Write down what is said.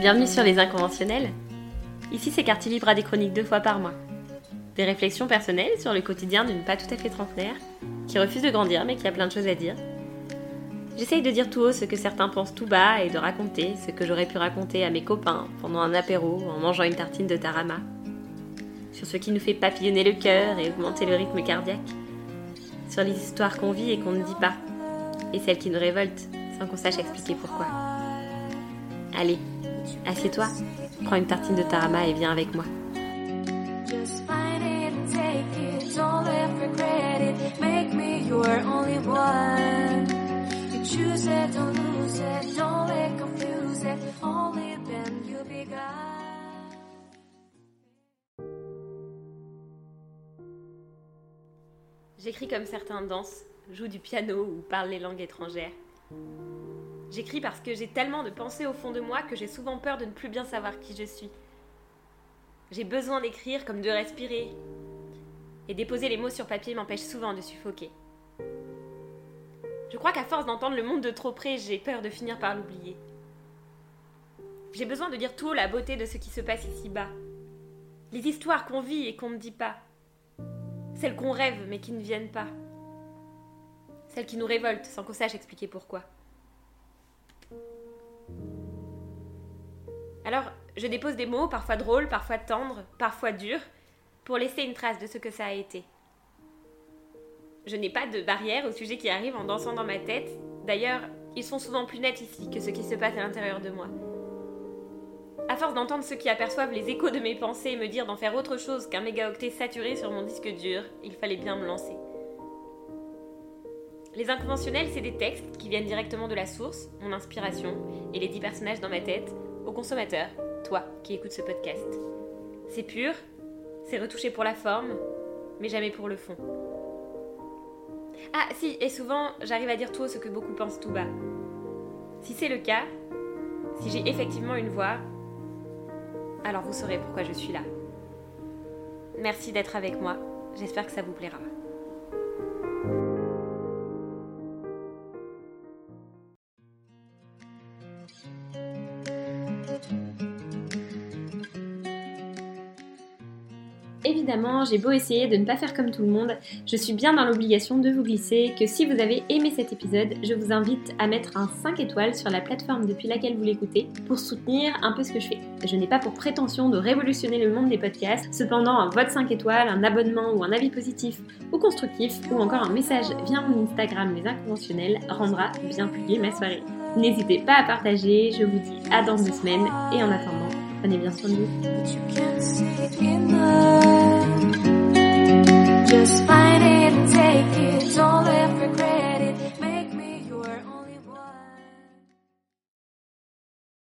Bienvenue sur Les Inconventionnels. Ici, c'est Quartier Libre à des chroniques deux fois par mois. Des réflexions personnelles sur le quotidien d'une pas tout à fait trentenaire, qui refuse de grandir mais qui a plein de choses à dire. J'essaye de dire tout haut ce que certains pensent tout bas et de raconter ce que j'aurais pu raconter à mes copains pendant un apéro en mangeant une tartine de tarama. Sur ce qui nous fait papillonner le cœur et augmenter le rythme cardiaque. Sur les histoires qu'on vit et qu'on ne dit pas. Et celles qui nous révoltent sans qu'on sache expliquer pourquoi. Allez, Assieds-toi, prends une tartine de tarama et viens avec moi. J'écris comme certains dansent, jouent du piano ou parlent les langues étrangères. J'écris parce que j'ai tellement de pensées au fond de moi que j'ai souvent peur de ne plus bien savoir qui je suis. J'ai besoin d'écrire comme de respirer. Et déposer les mots sur papier m'empêche souvent de suffoquer. Je crois qu'à force d'entendre le monde de trop près, j'ai peur de finir par l'oublier. J'ai besoin de dire tout la beauté de ce qui se passe ici-bas. Les histoires qu'on vit et qu'on ne dit pas. Celles qu'on rêve mais qui ne viennent pas. Celles qui nous révoltent sans qu'on sache expliquer pourquoi. Alors, je dépose des mots, parfois drôles, parfois tendres, parfois durs, pour laisser une trace de ce que ça a été. Je n'ai pas de barrière au sujet qui arrive en dansant dans ma tête. D'ailleurs, ils sont souvent plus nets ici que ce qui se passe à l'intérieur de moi. À force d'entendre ceux qui aperçoivent les échos de mes pensées me dire d'en faire autre chose qu'un mégaoctet saturé sur mon disque dur, il fallait bien me lancer. Les inconventionnels, c'est des textes qui viennent directement de la source, mon inspiration, et les dix personnages dans ma tête, au consommateur, toi qui écoutes ce podcast. C'est pur, c'est retouché pour la forme, mais jamais pour le fond. Ah si, et souvent j'arrive à dire tout ce que beaucoup pensent tout bas. Si c'est le cas, si j'ai effectivement une voix, alors vous saurez pourquoi je suis là. Merci d'être avec moi, j'espère que ça vous plaira. Évidemment, j'ai beau essayer de ne pas faire comme tout le monde, je suis bien dans l'obligation de vous glisser que si vous avez aimé cet épisode, je vous invite à mettre un 5 étoiles sur la plateforme depuis laquelle vous l'écoutez pour soutenir un peu ce que je fais. Je n'ai pas pour prétention de révolutionner le monde des podcasts, cependant un vote 5 étoiles, un abonnement ou un avis positif ou constructif ou encore un message via mon Instagram Les Inconventionnels rendra bien plus ma soirée. N'hésitez pas à partager, je vous dis à dans deux semaines et en attendant, prenez bien soin de vous. just find it.